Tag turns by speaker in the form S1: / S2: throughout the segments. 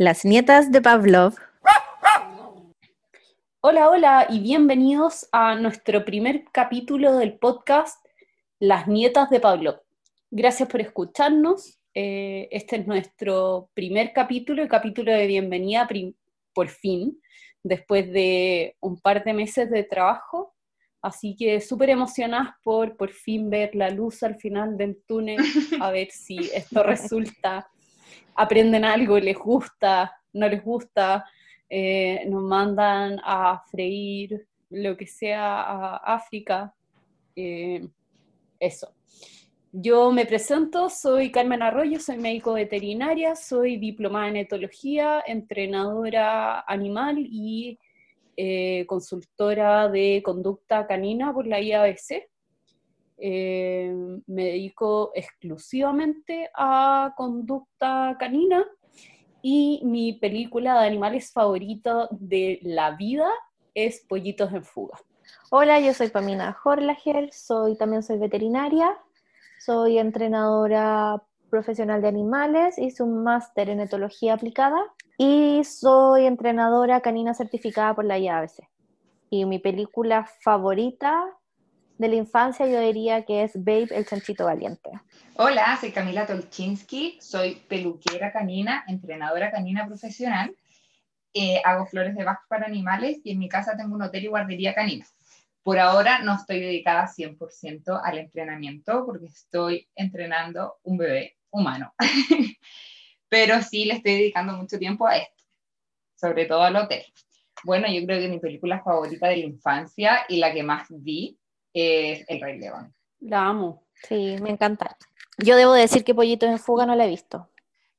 S1: Las nietas de Pavlov.
S2: Hola, hola y bienvenidos a nuestro primer capítulo del podcast Las nietas de Pavlov. Gracias por escucharnos. Eh, este es nuestro primer capítulo, el capítulo de bienvenida por fin, después de un par de meses de trabajo. Así que súper emocionadas por por fin ver la luz al final del túnel, a ver si esto resulta aprenden algo, les gusta, no les gusta, eh, nos mandan a freír lo que sea a África. Eh, eso. Yo me presento, soy Carmen Arroyo, soy médico veterinaria, soy diplomada en etología, entrenadora animal y eh, consultora de conducta canina por la IABC. Eh, me dedico exclusivamente a conducta canina y mi película de animales favorito de la vida es Pollitos en Fuga.
S1: Hola, yo soy Pamina Horlager, soy, también soy veterinaria, soy entrenadora profesional de animales, hice un máster en etología aplicada y soy entrenadora canina certificada por la IABC. Y mi película favorita de la infancia yo diría que es Babe, el chanchito valiente.
S3: Hola, soy Camila Tolchinsky, soy peluquera canina, entrenadora canina profesional, eh, hago flores de Bach para animales y en mi casa tengo un hotel y guardería canina. Por ahora no estoy dedicada 100% al entrenamiento porque estoy entrenando un bebé humano, pero sí le estoy dedicando mucho tiempo a esto, sobre todo al hotel. Bueno, yo creo que mi película favorita de la infancia y la que más vi es El Rey León.
S2: La amo.
S1: Sí, me encanta. Yo debo decir que Pollitos en Fuga no la he visto.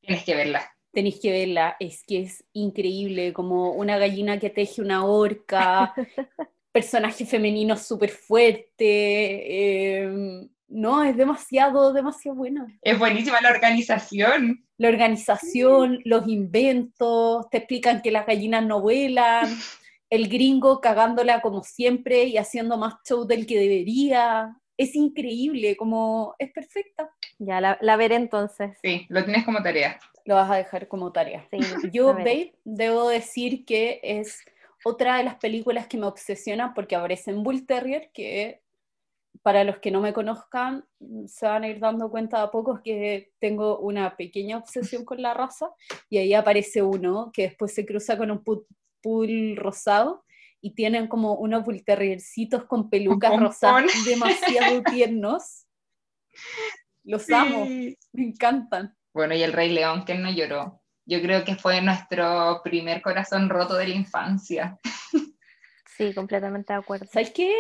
S3: Tienes que verla.
S2: Tenéis que verla, es que es increíble, como una gallina que teje una horca, personaje femenino súper fuerte, em, no, es demasiado, demasiado buena.
S3: Es buenísima la organización.
S2: La organización, los inventos, te explican que las gallinas no vuelan, el gringo cagándola como siempre y haciendo más show del que debería. Es increíble, como es perfecta.
S1: Ya, la, veré entonces.
S3: Sí, lo tienes como tarea.
S2: Lo vas a dejar como tarea. Sí, Yo, Babe, debo decir que es otra de las películas que me obsesiona porque aparece en Bull Terrier, que para los que no me conozcan se van a ir dando cuenta a poco que tengo una pequeña obsesión con la raza y ahí aparece uno que después se cruza con un pool rosado y tienen como unos bull con pelucas rosadas demasiado tiernos. Los amo, me encantan.
S3: Bueno, y el Rey León, que no lloró. Yo creo que fue nuestro primer corazón roto de la infancia.
S1: Sí, completamente de acuerdo.
S2: ¿Sabes qué?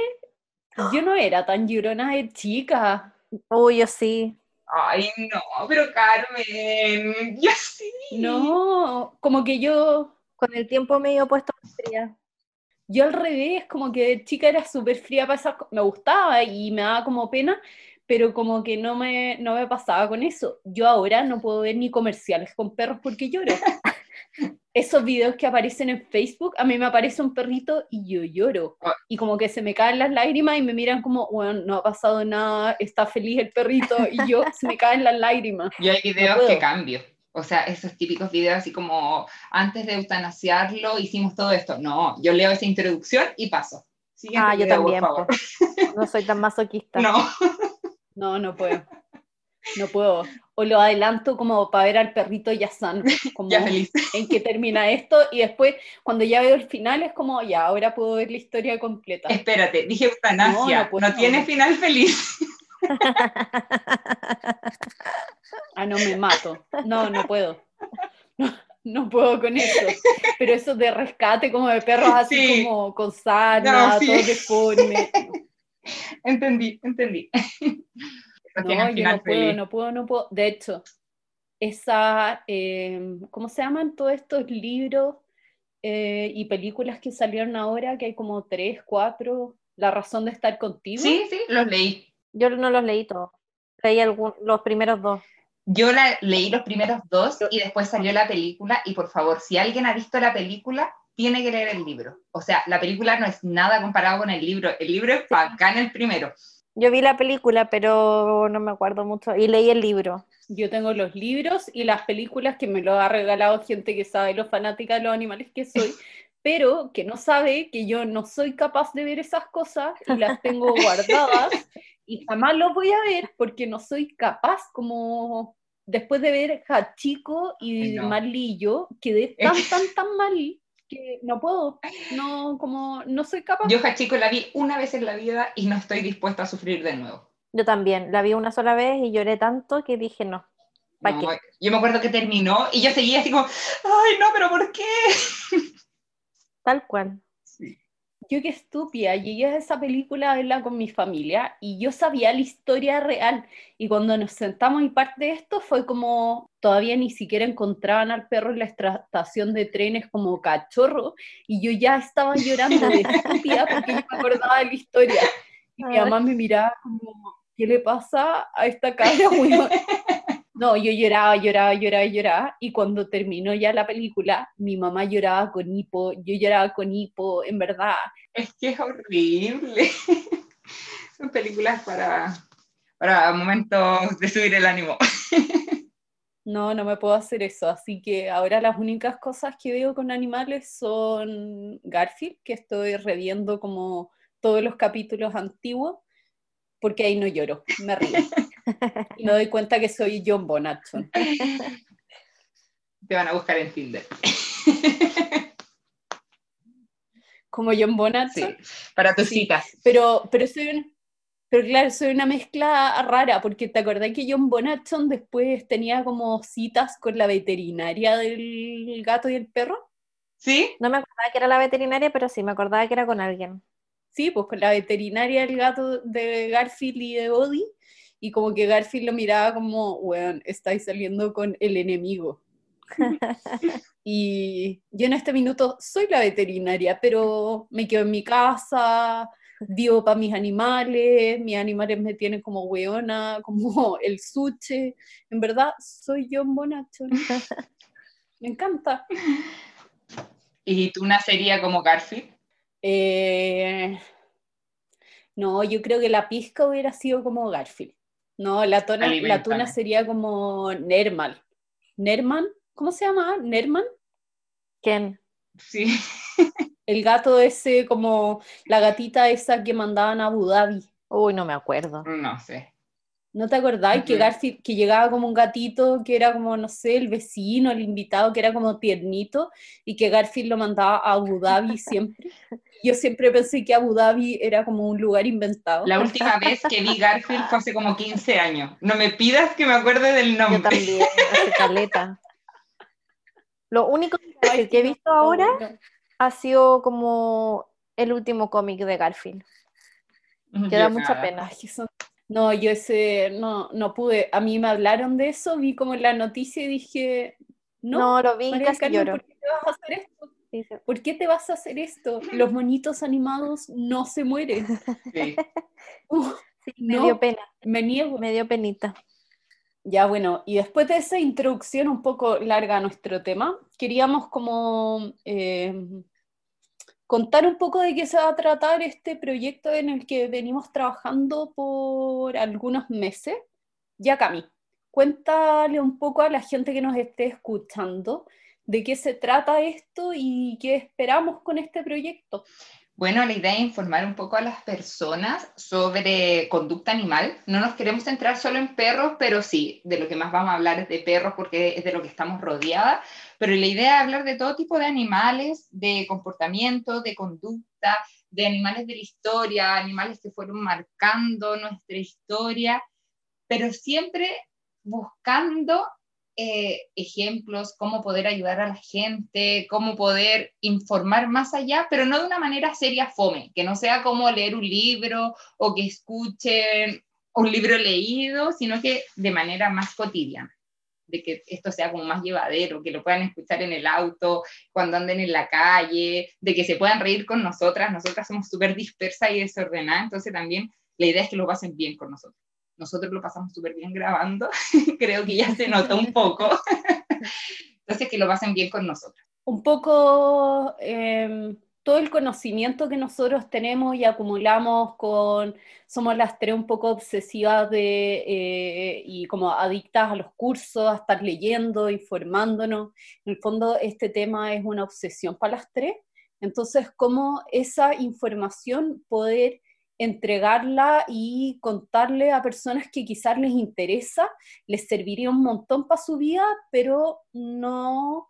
S2: Yo no era tan llorona de chica.
S1: Uy, yo sí.
S3: Ay, no, pero Carmen, yo sí.
S2: No, como que yo
S1: con el tiempo me he ido puesto fría.
S2: Yo al revés, como que de chica era súper fría para esas me gustaba y me daba como pena, pero como que no me, no me pasaba con eso. Yo ahora no puedo ver ni comerciales con perros porque lloro. Esos videos que aparecen en Facebook, a mí me aparece un perrito y yo lloro. Ah. Y como que se me caen las lágrimas y me miran como, bueno, no ha pasado nada, está feliz el perrito y yo se me caen las lágrimas.
S3: Y hay videos que cambio. O sea, esos típicos videos así como antes de eutanasiarlo hicimos todo esto. No, yo leo esa introducción y paso.
S1: ah, yo también. No soy tan masoquista.
S3: No.
S2: No, no puedo. No puedo. O lo adelanto como para ver al perrito ya sano. Como
S3: ya feliz.
S2: En que termina esto y después cuando ya veo el final es como ya, ahora puedo ver la historia completa.
S3: Espérate, dije eutanasia. No, no tiene final feliz.
S2: Ah, no, me mato. No, no puedo. No, puedo con eso. Pero eso de rescate como de perros así como con sana, todo deforme.
S3: Entendí, entendí.
S2: No, yo no puedo, no puedo, no puedo. De hecho, esa, em, ¿cómo se llaman todos estos libros eh, y películas que salieron ahora? Que hay como tres, cuatro. La razón de estar contigo.
S3: Sí, sí, los leí.
S1: Yo no los leí todos. Leí los primeros dos.
S3: Yo la, leí los primeros dos y después salió la película y por favor, si alguien ha visto la película, tiene que leer el libro. O sea, la película no es nada comparado con el libro. El libro es bacán el primero.
S1: Yo vi la película, pero no me acuerdo mucho. Y leí el libro.
S2: Yo tengo los libros y las películas que me lo ha regalado gente que sabe lo fanática de los animales que soy, pero que no sabe que yo no soy capaz de ver esas cosas y las tengo guardadas y jamás los voy a ver porque no soy capaz como después de ver Hachiko y
S3: no.
S2: Marlillo, quedé tan, tan, tan mal que no puedo, no, como, no soy capaz.
S3: Yo Hachiko la vi una vez en la vida y no estoy dispuesta a sufrir de nuevo.
S1: Yo también. La vi una sola vez y lloré tanto que dije no. ¿Para
S3: No,
S1: qué?
S3: yo me acuerdo que terminó y yo seguía así como, ay, no, pero ¿por qué?
S1: Tal cual.
S2: Yo qué estúpida, llegué a esa película a verla con mi familia y yo sabía la historia real. Y cuando nos sentamos y parte de esto fue como todavía ni siquiera encontraban al perro en la estación de trenes como cachorro y yo ya estaba llorando de estúpida porque yo me acordaba de la historia. Y mi mamá me miraba como ¿qué le pasa a esta cara? weón?". No, yo lloraba, lloraba, lloraba, lloraba. Y cuando terminó ya la película, mi mamá lloraba con hipo, yo lloraba con hipo, en verdad.
S3: Es que es horrible. Son películas para, para momentos de subir el ánimo.
S2: No, no me puedo hacer eso. Así que ahora las únicas cosas que veo con animales son Garfield, que estoy reviendo como todos los capítulos antiguos, porque ahí no lloro, me río. Y me doy cuenta que soy John Bonachon.
S3: Te van a buscar en Tinder.
S2: Como John Bonachon.
S3: Sí, para tus
S2: Sí.
S3: citas.
S2: Pero, pero soy un- pero claro, soy una mezcla rara, porque te acordás que John Bonachon después tenía como citas con la veterinaria del gato y el perro.
S3: ¿Sí?
S1: No me acordaba que era la veterinaria, pero sí, me acordaba que era con alguien.
S2: Sí, pues con la veterinaria del gato de Garfield y de Bodhi, y como que Garfield lo miraba como, weón, estáis saliendo con el enemigo. y yo en este minuto soy la veterinaria, pero me quedo en mi casa, vivo para mis animales, mis animales me tienen como weona, como el suche. En verdad, soy John Bonachon. Me encanta.
S3: ¿Y tú nacería como Garfield?
S2: Eh, no, yo creo que la pizca hubiera sido como Garfield. No, la, tona- la tuna sería como Nermal. ¿Nerman? ¿Cómo se llama? ¿Nerman?
S1: ¿Quién?
S3: Sí.
S2: El gato ese, como la gatita esa que mandaban a Abu Dhabi.
S1: Uy, no me acuerdo.
S3: No sé.
S2: ¿No te acordás que. Garfield, que llegaba como un gatito que era como, no sé, el vecino, el invitado, que era como tiernito, y que Garfield lo mandaba a Abu Dhabi siempre? Yo siempre pensé que Abu Dhabi era como un lugar inventado.
S3: La última vez que vi Garfield fue hace como 15 años. No me pidas que me acuerde del
S1: Yo
S3: nombre.
S1: también, hace caleta. Lo único que he visto ahora ha sido como el último cómic de Garfield, que
S3: Yo
S1: da mucha
S3: nada.
S1: pena.
S2: Ay, que son- No, yo ese no, no pude. A mí me hablaron de eso, vi como la noticia y dije, no,
S1: No, lo vi
S2: María
S1: casi
S2: Carmen,
S1: lloro.
S2: ¿por qué te vas a hacer esto?
S1: Sí, sí.
S2: ¿Por qué te vas a hacer esto? Los monitos animados no se mueren.
S3: Sí.
S1: Sí, me
S2: No.
S1: dio pena,
S2: me niego.
S1: me dio penita.
S2: Ya bueno, y después de esa introducción un poco larga a nuestro tema, queríamos como eh, contar un poco de qué se va a tratar este proyecto en el que venimos trabajando por algunos meses. Ya Cami, cuéntale un poco a la gente que nos esté escuchando de qué se trata esto y qué esperamos con este proyecto.
S3: Bueno, la idea es informar un poco a las personas sobre conducta animal. No nos queremos centrar solo en perros, pero sí, de lo que más vamos a hablar es de perros porque es de lo que estamos rodeadas. Pero la idea es hablar de todo tipo de animales, de comportamiento, de conducta, de animales de la historia, animales que fueron marcando nuestra historia, pero siempre buscando eh, ejemplos, cómo poder ayudar a la gente, cómo poder informar más allá, pero no de una manera seria fome, que no sea como leer un libro o que escuchen un libro leído, sino que de manera más cotidiana, de que esto sea como más llevadero, que lo puedan escuchar en el auto, cuando anden en la calle, de que se puedan reír con nosotras, nosotras somos súper dispersas y desordenadas, entonces también la idea es que lo pasen bien con nosotros. Nosotros lo pasamos súper bien grabando, creo que ya se notó un poco. Entonces, que lo pasen bien con nosotros.
S2: Un poco, eh, todo el conocimiento que nosotros tenemos y acumulamos con, somos las tres un poco obsesivas de, eh, y como adictas a los cursos, a estar leyendo, informándonos. En el fondo, este tema es una obsesión para las tres. Entonces, ¿cómo esa información poder entregarla y contarle a personas que quizás les interesa, les serviría un montón para su vida, pero no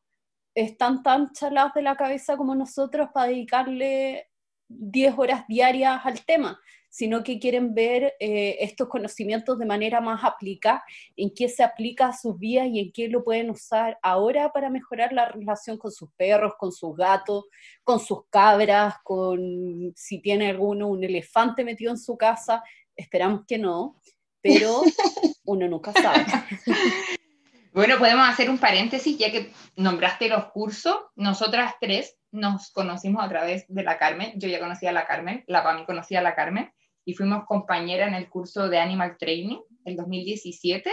S2: están tan chaladas de la cabeza como nosotros para dedicarle 10 horas diarias al tema sino que quieren ver eh, estos conocimientos de manera más aplicada, en qué se aplica a sus vidas y en qué lo pueden usar ahora para mejorar la relación con sus perros, con sus gatos, con sus cabras, con si tiene alguno un elefante metido en su casa, esperamos que no, pero uno nunca sabe.
S3: Bueno, podemos hacer un paréntesis, ya que nombraste los cursos, nosotras tres nos conocimos a través de la Carmen, yo ya conocía a la Carmen, la Pami conocía a la Carmen, y fuimos compañeras en el curso de Animal Training en 2017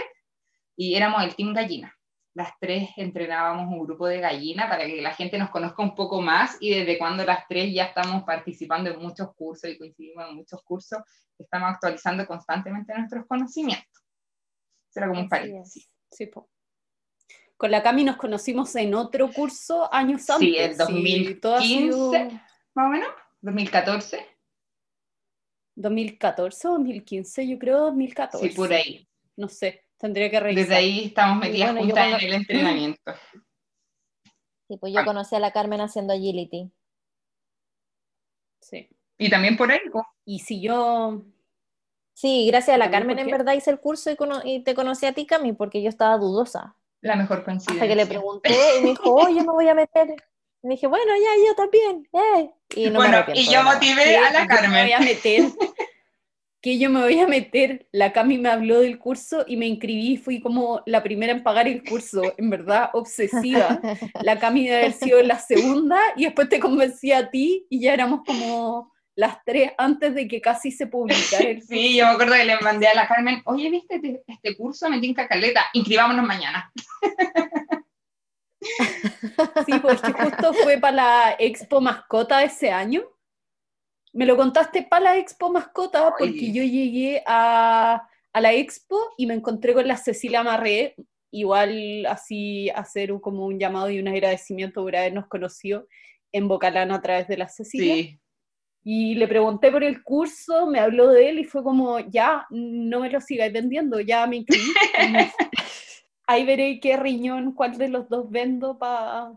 S3: y éramos el Team Gallina. Las tres entrenábamos un grupo de gallina para que la gente nos conozca un poco más y desde cuando las tres ya estamos participando en muchos cursos y coincidimos en muchos cursos, estamos actualizando constantemente nuestros conocimientos. Será como un paréntesis.
S2: Sí, Con la Cami nos conocimos en otro curso años antes.
S3: Sí, en 2015, más o menos, 2014.
S2: 2014 o 2015, yo creo 2014.
S3: Sí, por ahí.
S2: No sé, tendría que revisar.
S3: Desde ahí estamos metidas juntas en el entrenamiento.
S1: Sí, pues yo conocí a la Carmen haciendo agility.
S2: Sí.
S3: Y también por ahí.
S2: Y si yo...
S1: Sí, gracias a la Carmen en verdad hice el curso y, te conocí a ti, Cami, porque yo estaba dudosa.
S3: La mejor coincidencia.
S1: Hasta que le pregunté y me dijo, oh, yo me voy a meter. Y dije, bueno, ya, yo también. Eh. Y
S3: bueno, y yo motivé a la Carmen.
S2: Me voy a meter. que yo me voy a meter. La Cami me habló del curso y me inscribí. Fui como la primera en pagar el curso. En verdad, obsesiva. La Cami debe haber sido la segunda y después te convencí a ti y ya éramos como las tres antes de que casi se publicara el.
S3: Sí, yo me acuerdo que le mandé a la Carmen, oye, ¿viste este, este curso? Me tinca caleta, inscribámonos mañana.
S2: Sí, pues que justo fue para la Expo Mascota ese año. Me lo contaste para la Expo Mascota porque yo llegué a, a, la Expo y me encontré con la Cecilia Marré, igual así hacer como un llamado y un agradecimiento por habernos conocido en Bocalano a través de la Cecilia. Sí. Y le pregunté por el curso, me habló de él y fue como, ya, no me lo sigáis vendiendo, ya me inscribí. ahí veré qué riñón, cuál de los dos vendo para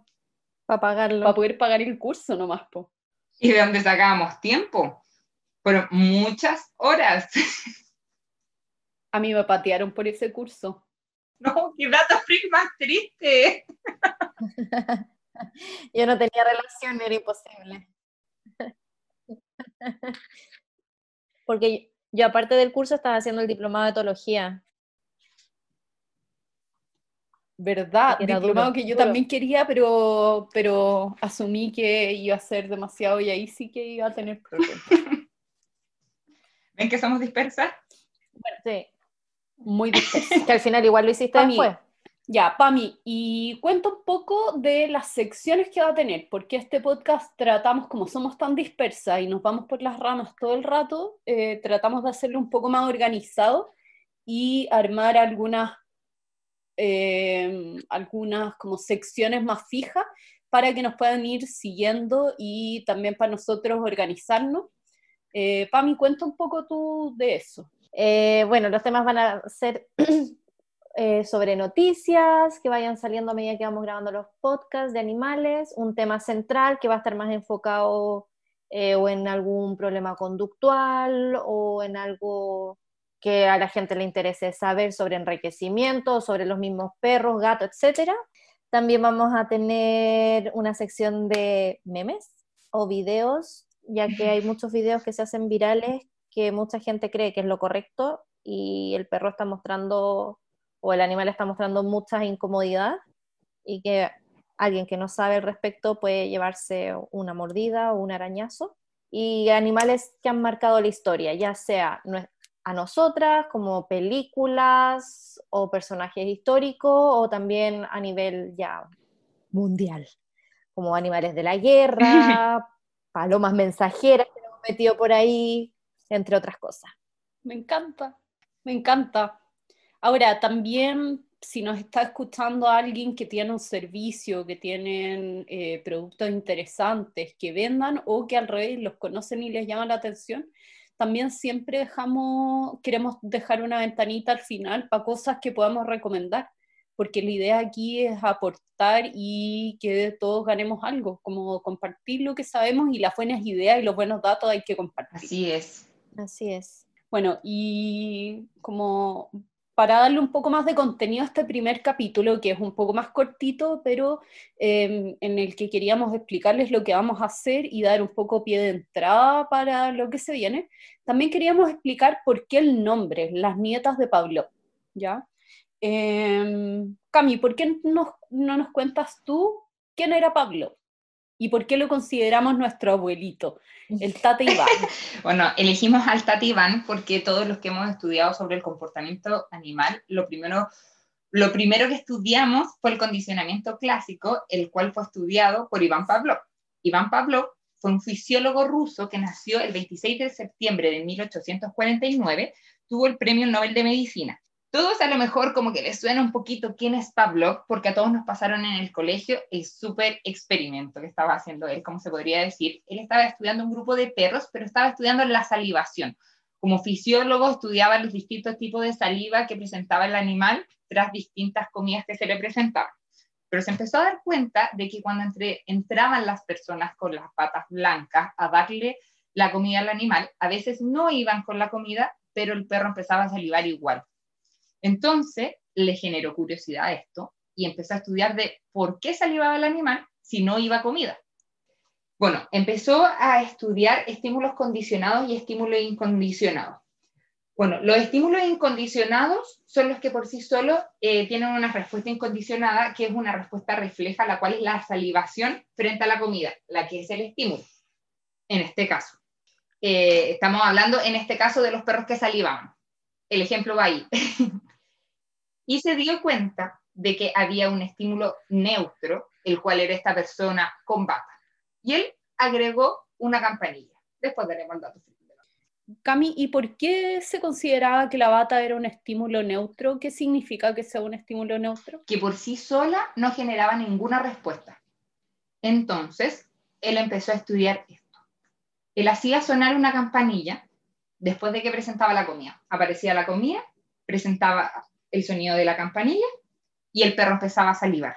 S2: pagarlo. Para poder pagar el curso nomás, po.
S3: ¿Y de dónde sacábamos tiempo? Por muchas horas.
S2: A mí me patearon por ese curso.
S3: No, qué dato más triste.
S1: Yo no tenía relación, era imposible. Porque yo, aparte del curso, estaba haciendo el diplomado de etología.
S2: ¿Verdad? Diplomado que yo también quería, pero, pero asumí que iba a ser demasiado y ahí sí que iba a tener problemas.
S3: ¿Ven que somos dispersas?
S1: Bueno, sí. Muy dispersas. que al final igual lo hiciste después.
S2: Ya, Pami, y cuenta un poco de las secciones que va a tener, porque este podcast tratamos, como somos tan dispersas y nos vamos por las ramas todo el rato, eh, tratamos de hacerlo un poco más organizado y armar algunas Em, algunas como secciones más fijas para que nos puedan ir siguiendo y también para nosotros organizarnos. Eh, Pami, cuenta un poco tú de eso.
S1: Eh, bueno, los temas van a ser eh, sobre noticias que vayan saliendo a medida que vamos grabando los podcasts de animales, un tema central que va a estar más enfocado o en algún problema conductual o en algo que a la gente le interese saber sobre enriquecimiento, sobre los mismos perros, gatos, etc. También vamos a tener una sección de memes o videos, ya que hay muchos videos que se hacen virales que mucha gente cree que es lo correcto y el perro está mostrando o el animal está mostrando mucha incomodidad y que alguien que no sabe al respecto puede llevarse una mordida o un arañazo. Y animales que han marcado la historia, ya sea a nosotras como películas o personajes históricos o también a nivel ya mundial, como animales de la guerra, palomas mensajeras que hemos metido por ahí, entre otras cosas.
S2: Me encanta, me encanta. Ahora, también si nos está escuchando alguien que tiene un servicio, que tienen eh, productos interesantes que vendan o que al revés los conocen y les llama la atención, también siempre dejamos, queremos dejar una ventanita al final para cosas que podamos recomendar, porque la idea aquí es aportar y que todos ganemos algo, como compartir lo que sabemos y las buenas ideas y los buenos datos hay que compartir.
S3: Así es.
S1: Así es.
S2: Bueno, y como para darle un poco más de contenido a este primer capítulo, que es un poco más cortito, pero em, en el que queríamos explicarles lo que vamos a hacer y dar un poco pie de entrada para lo que se viene, también queríamos explicar por qué el nombre, Las Nietas de Pablo, ¿ya? Em, Cami, ¿por qué no nos cuentas tú quién era Pablo? ¿Y por qué lo consideramos nuestro abuelito, el Tate Iván?
S3: bueno, elegimos al Tate Iván porque todos los que hemos estudiado sobre el comportamiento animal, lo primero, lo primero que estudiamos fue el condicionamiento clásico, el cual fue estudiado por Iván Pavlov. Iván Pavlov fue un fisiólogo ruso que nació el 26 de septiembre de 1849, tuvo el Premio Nobel de Medicina todos a lo mejor como que les suena un poquito quién es Pavlov, porque a todos nos pasaron en el colegio el súper experimento que estaba haciendo él, como se podría decir. Él estaba estudiando un grupo de perros, pero estaba estudiando la salivación. Como fisiólogo estudiaba los distintos tipos de saliva que presentaba el animal tras distintas comidas que se le presentaban. Pero se empezó a dar cuenta de que cuando entraban las personas con las patas blancas a darle la comida al animal, a veces no iban con la comida, pero el perro empezaba a salivar igual. Entonces le generó curiosidad esto y empezó a estudiar de por qué salivaba el animal si no iba comida. Bueno, empezó a estudiar estímulos condicionados y estímulos incondicionados. Bueno, los estímulos incondicionados son los que por sí solos eh, tienen una respuesta incondicionada, que es una respuesta refleja, la cual es la salivación frente a la comida, la que es el estímulo, en este caso. Eh, estamos hablando en este caso de los perros que salivaban. El ejemplo va ahí. y se dio cuenta de que había un estímulo neutro, el cual era esta persona con bata. Y él agregó una campanilla. Después daremos el dato.
S2: Cami, ¿y por qué se consideraba que la bata era un estímulo neutro? ¿Qué significa que sea un estímulo neutro?
S3: Que por sí sola no generaba ninguna respuesta. Entonces, él empezó a estudiar esto. Él hacía sonar una campanilla después de que presentaba la comida. Aparecía la comida, presentaba el sonido de la campanilla y el perro empezaba a salivar.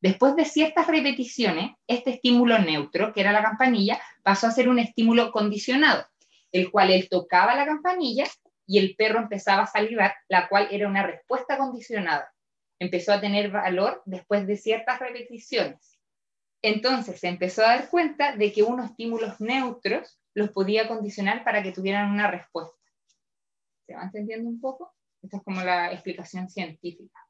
S3: Después de ciertas repeticiones, este estímulo neutro, que era la campanilla, pasó a ser un estímulo condicionado, el cual él tocaba la campanilla y el perro empezaba a salivar, la cual era una respuesta condicionada. Empezó a tener valor después de ciertas repeticiones. Entonces se empezó a dar cuenta de que unos estímulos neutros los podía condicionar para que tuvieran una respuesta. ¿Se va entendiendo un poco? Esta es como la explicación científica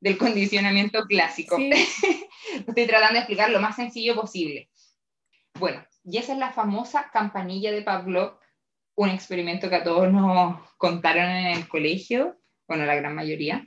S3: del condicionamiento clásico. Estoy tratando de explicar lo más sencillo posible. Bueno, y esa es la famosa campanilla de Pavlov, un experimento que a todos nos contaron en el colegio, bueno, la gran mayoría.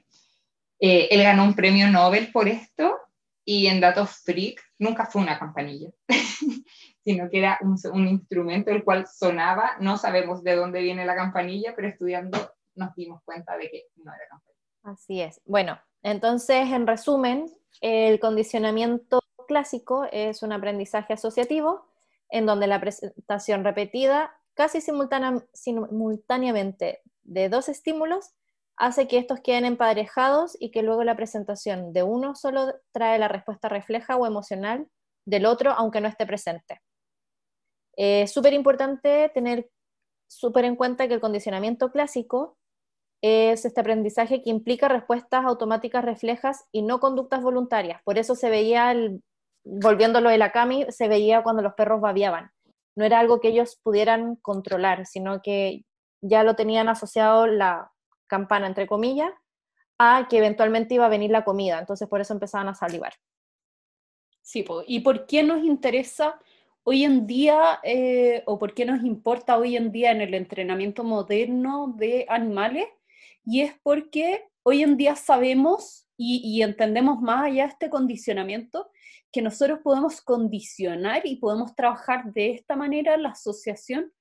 S3: Eh, él ganó un premio Nobel por esto y en Datos Freak nunca fue una campanilla, sino que era un, un, instrumento el cual sonaba, no sabemos de dónde viene la campanilla, pero estudiando nos dimos cuenta de que no era campanilla.
S1: Así es. Bueno, entonces, en resumen, el condicionamiento clásico es un aprendizaje asociativo en donde la presentación repetida casi simultáneamente de dos estímulos hace que estos queden emparejados y que luego la presentación de uno solo trae la respuesta refleja o emocional del otro, aunque no esté presente. Es súper importante tener súper en cuenta que el condicionamiento clásico es este aprendizaje que implica respuestas automáticas reflejas y no conductas voluntarias. Por eso se veía, el, volviéndolo de la CAMI, se veía cuando los perros babiaban. No era algo que ellos pudieran controlar, sino que ya lo tenían asociado la campana, entre comillas, a que eventualmente iba a venir la comida. Entonces por eso empezaban a salivar.
S2: Sí, ¿y por qué nos interesa hoy en día, eh, o por qué nos importa hoy en día en el entrenamiento moderno de animales? Y es porque hoy en día sabemos y, entendemos más allá este condicionamiento que nosotros podemos condicionar y podemos trabajar de esta manera la asociación.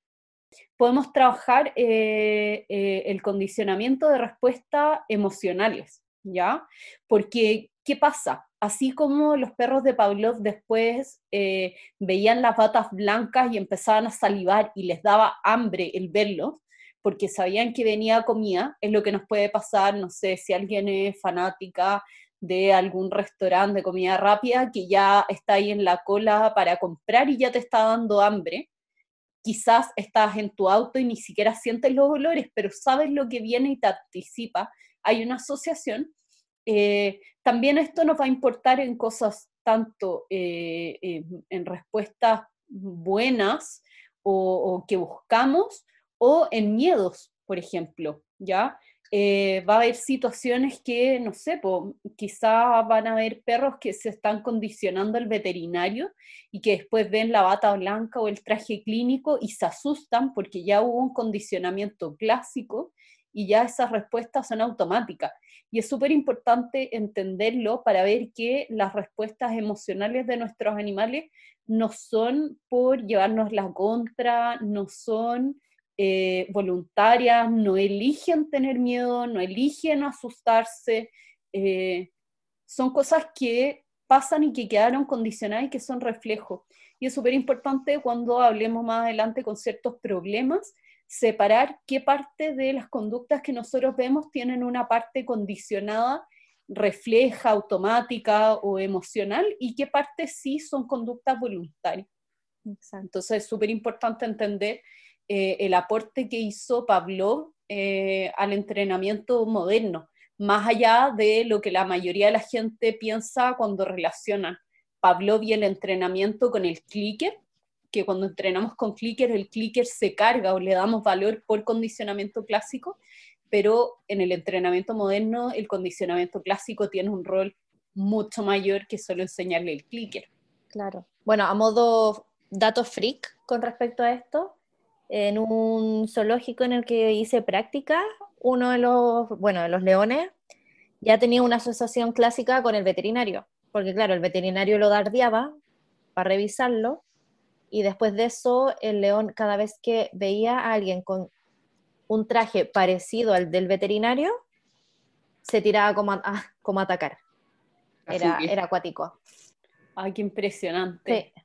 S2: Podemos trabajar eh, eh, el condicionamiento de respuestas emocionales, ¿ya? Porque, ¿qué pasa? Así como los perros de Pavlov después eh, veían las batas blancas y empezaban a salivar y les daba hambre el verlo, porque sabían que venía comida, es lo que nos puede pasar, no sé, si alguien es fanática de algún restaurante de comida rápida que ya está ahí en la cola para comprar y ya te está dando hambre. Quizás estás en tu auto y ni siquiera sientes los olores, pero sabes lo que viene y te anticipa. Hay una asociación. Eh, también esto nos va a importar en cosas tanto eh, en respuestas buenas o, o que buscamos, o en miedos, por ejemplo, ¿ya? Eh, va a haber situaciones que, no sé, quizá van a haber perros que se están condicionando al veterinario y que después ven la bata blanca o el traje clínico y se asustan porque ya hubo un condicionamiento clásico y ya esas respuestas son automáticas. Y es súper importante entenderlo para ver que las respuestas emocionales de nuestros animales no son por llevarnos la contra, no son eh, voluntarias, no eligen tener miedo, no eligen asustarse, eh, son cosas que pasan y que quedaron condicionadas y que son reflejos. Y es súper importante cuando hablemos más adelante con ciertos problemas, separar qué parte de las conductas que nosotros vemos tienen una parte condicionada, refleja, automática o emocional y qué parte sí son conductas voluntarias. Entonces es súper importante entender eh, el aporte que hizo Pablo eh, al entrenamiento moderno, más allá de lo que la mayoría de la gente piensa cuando relacionan Pablo y el entrenamiento con el clicker, que cuando entrenamos con clicker, el clicker se carga o le damos valor por condicionamiento clásico, pero en el entrenamiento moderno el condicionamiento clásico tiene un rol mucho mayor que solo enseñarle el clicker.
S1: Claro. Bueno, a modo dato freak con respecto a esto, en un zoológico en el que hice práctica, uno de los, bueno, de los leones ya tenía una asociación clásica con el veterinario, porque claro, el veterinario lo dardeaba para revisarlo, y después de eso el león cada vez que veía a alguien con un traje parecido al del veterinario, se tiraba como a, como atacar. Era, era acuático.
S2: Ay, qué impresionante.
S1: Sí.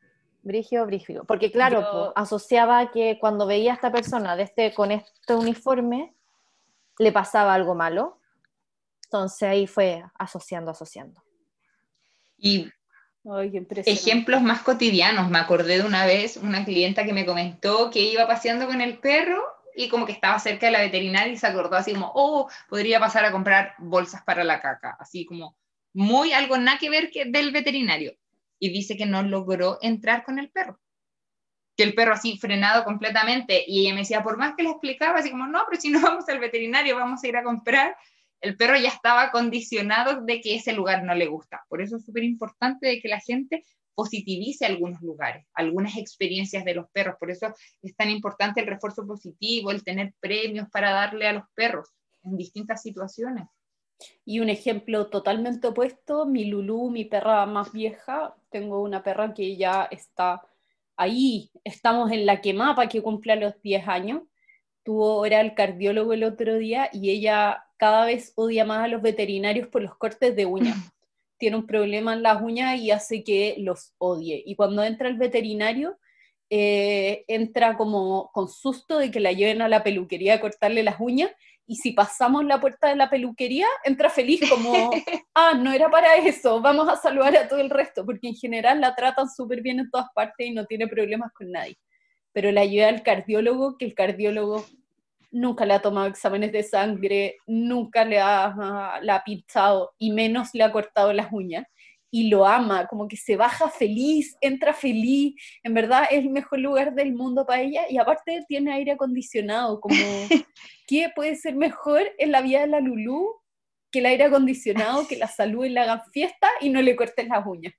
S1: Brigio, brígido. Porque claro, asociaba que cuando veía a esta persona de este, con este uniforme, le pasaba algo malo. Entonces ahí fue asociando, asociando.
S3: Y ejemplos más cotidianos. Me acordé de una vez una clienta que me comentó que iba paseando con el perro y como que estaba cerca de la veterinaria y se acordó así como, oh, podría pasar a comprar bolsas para la caca. Así como muy algo nada que ver que del veterinario y dice que no logró entrar con el perro. Que el perro así frenado completamente y ella me decía, por más que le explicaba, así como, no, pero si no vamos al veterinario, vamos a ir a comprar, el perro ya estaba condicionado de que ese lugar no le gusta. Por eso es súper importante que la gente positivice algunos lugares, algunas experiencias de los perros. Por eso es tan importante el refuerzo positivo, el tener premios para darle a los perros en distintas situaciones.
S2: Y un ejemplo totalmente opuesto, mi Lulu, mi perra más vieja, tengo una perra que ya está ahí, estamos en la quemapa que cumple los 10 años, tuvo ahora el cardiólogo el otro día y ella cada vez odia más a los veterinarios por los cortes de uñas. Tiene un problema en las uñas y hace que los odie. Y cuando entra el veterinario, eh, entra como con susto de que la lleven a la peluquería a cortarle las uñas y si pasamos la puerta de la peluquería, entra feliz como, ah, no era para eso, vamos a saludar a todo el resto, porque en general la tratan súper bien en todas partes y no tiene problemas con nadie. Pero la lleva al cardiólogo, que el cardiólogo nunca le ha tomado exámenes de sangre, nunca le ha, la ha pinchado y menos le ha cortado las uñas y lo ama, como que se baja feliz, entra feliz, en verdad es el mejor lugar del mundo para ella y aparte tiene aire acondicionado, como ¿qué puede ser mejor en la vida de la Lulú que el aire acondicionado, que la salud y la hagan fiesta y no le corten las uñas?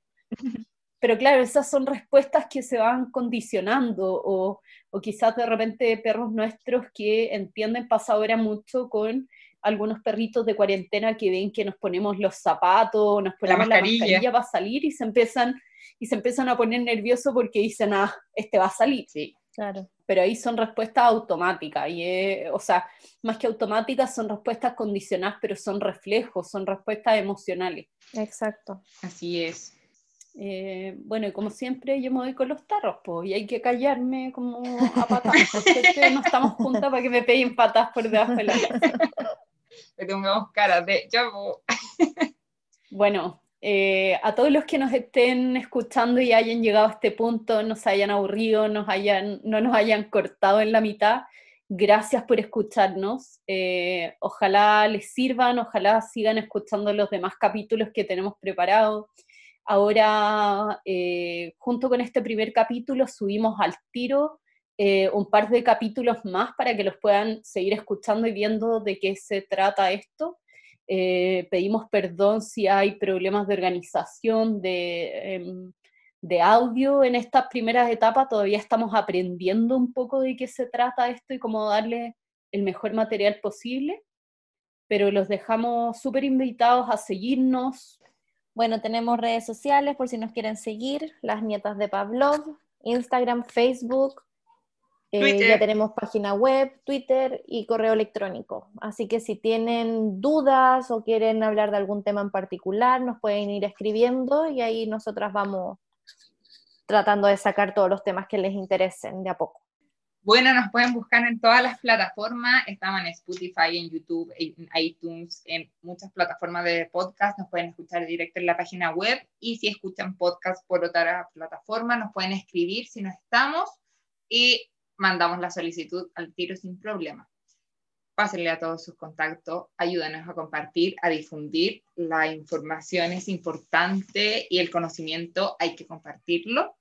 S2: Pero claro, esas son respuestas que se van condicionando o, o quizás de repente perros nuestros que entienden pasa ahora mucho con algunos perritos de cuarentena que ven que nos ponemos los zapatos, nos ponemos la mascarilla, para salir y se empiezan y se empiezan a poner nerviosos porque dicen, ah, este va a salir.
S1: Sí, claro.
S2: Pero ahí son respuestas automáticas, y o sea, más que automáticas son respuestas condicionadas, pero son reflejos, son respuestas emocionales.
S1: Exacto.
S3: Así es.
S2: Eh, bueno, y como siempre, yo me voy con los tarros, pues, y hay que callarme como a patas, porque no estamos juntas para que me peguen patas por debajo de la mesa.
S3: Que tengamos cara de.
S2: Bueno, eh, a todos los que nos estén escuchando y hayan llegado a este punto, nos hayan aburrido, nos hayan, no nos hayan cortado en la mitad, gracias por escucharnos. Eh, ojalá les sirvan, ojalá sigan escuchando los demás capítulos que tenemos preparados. Ahora, eh, junto con este primer capítulo, subimos al tiro eh, un par de capítulos más para que los puedan seguir escuchando y viendo de qué se trata esto. Eh, pedimos perdón si hay problemas de organización, de, em, de audio en estas primeras etapas. Todavía estamos aprendiendo un poco de qué se trata esto y cómo darle el mejor material posible. Pero los dejamos súper invitados a seguirnos,
S1: bueno, tenemos redes sociales por si nos quieren seguir, las nietas de Pavlov, Instagram, Facebook, eh, ya tenemos página web, Twitter y correo electrónico. Así que si tienen dudas o quieren hablar de algún tema en particular, nos pueden ir escribiendo y ahí nosotras vamos tratando de sacar todos los temas que les interesen de a poco.
S3: Bueno, nos pueden buscar en todas las plataformas, estamos en Spotify, en YouTube, en iTunes, en muchas plataformas de podcast, nos pueden escuchar directo en la página web. Y si escuchan podcast por otra plataforma, nos pueden escribir si no estamos. Y mandamos la solicitud al tiro sin problema. Pásenle a todos sus contactos, ayúdenos a compartir, a difundir. La información es importante y el conocimiento hay que compartirlo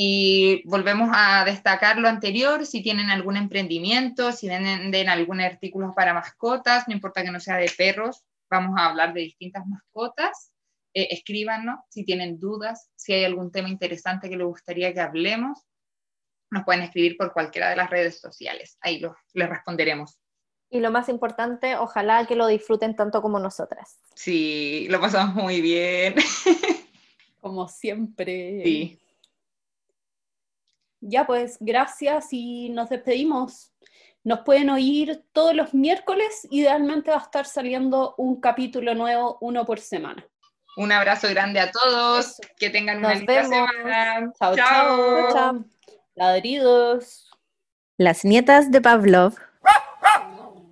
S3: y volvemos a destacar lo anterior, si tienen algún emprendimiento, si venden algún artículo para mascotas, no importa que no sea de perros, vamos a hablar de distintas mascotas. Eh, escríbanos si tienen dudas, si hay algún tema interesante que les gustaría que hablemos, nos pueden escribir por cualquiera de las redes sociales, ahí lo, les responderemos.
S1: Y lo más importante, ojalá que lo disfruten tanto como nosotras.
S3: Sí, lo pasamos muy bien.
S2: Como siempre.
S3: Sí.
S2: Ya pues, gracias y nos despedimos. Nos pueden oír todos los miércoles, idealmente va a estar saliendo un capítulo nuevo, uno por semana.
S3: Un abrazo grande a todos, que tengan una linda semana.
S2: chao. chao. chao. Ladridos.
S1: Las nietas de Pavlov.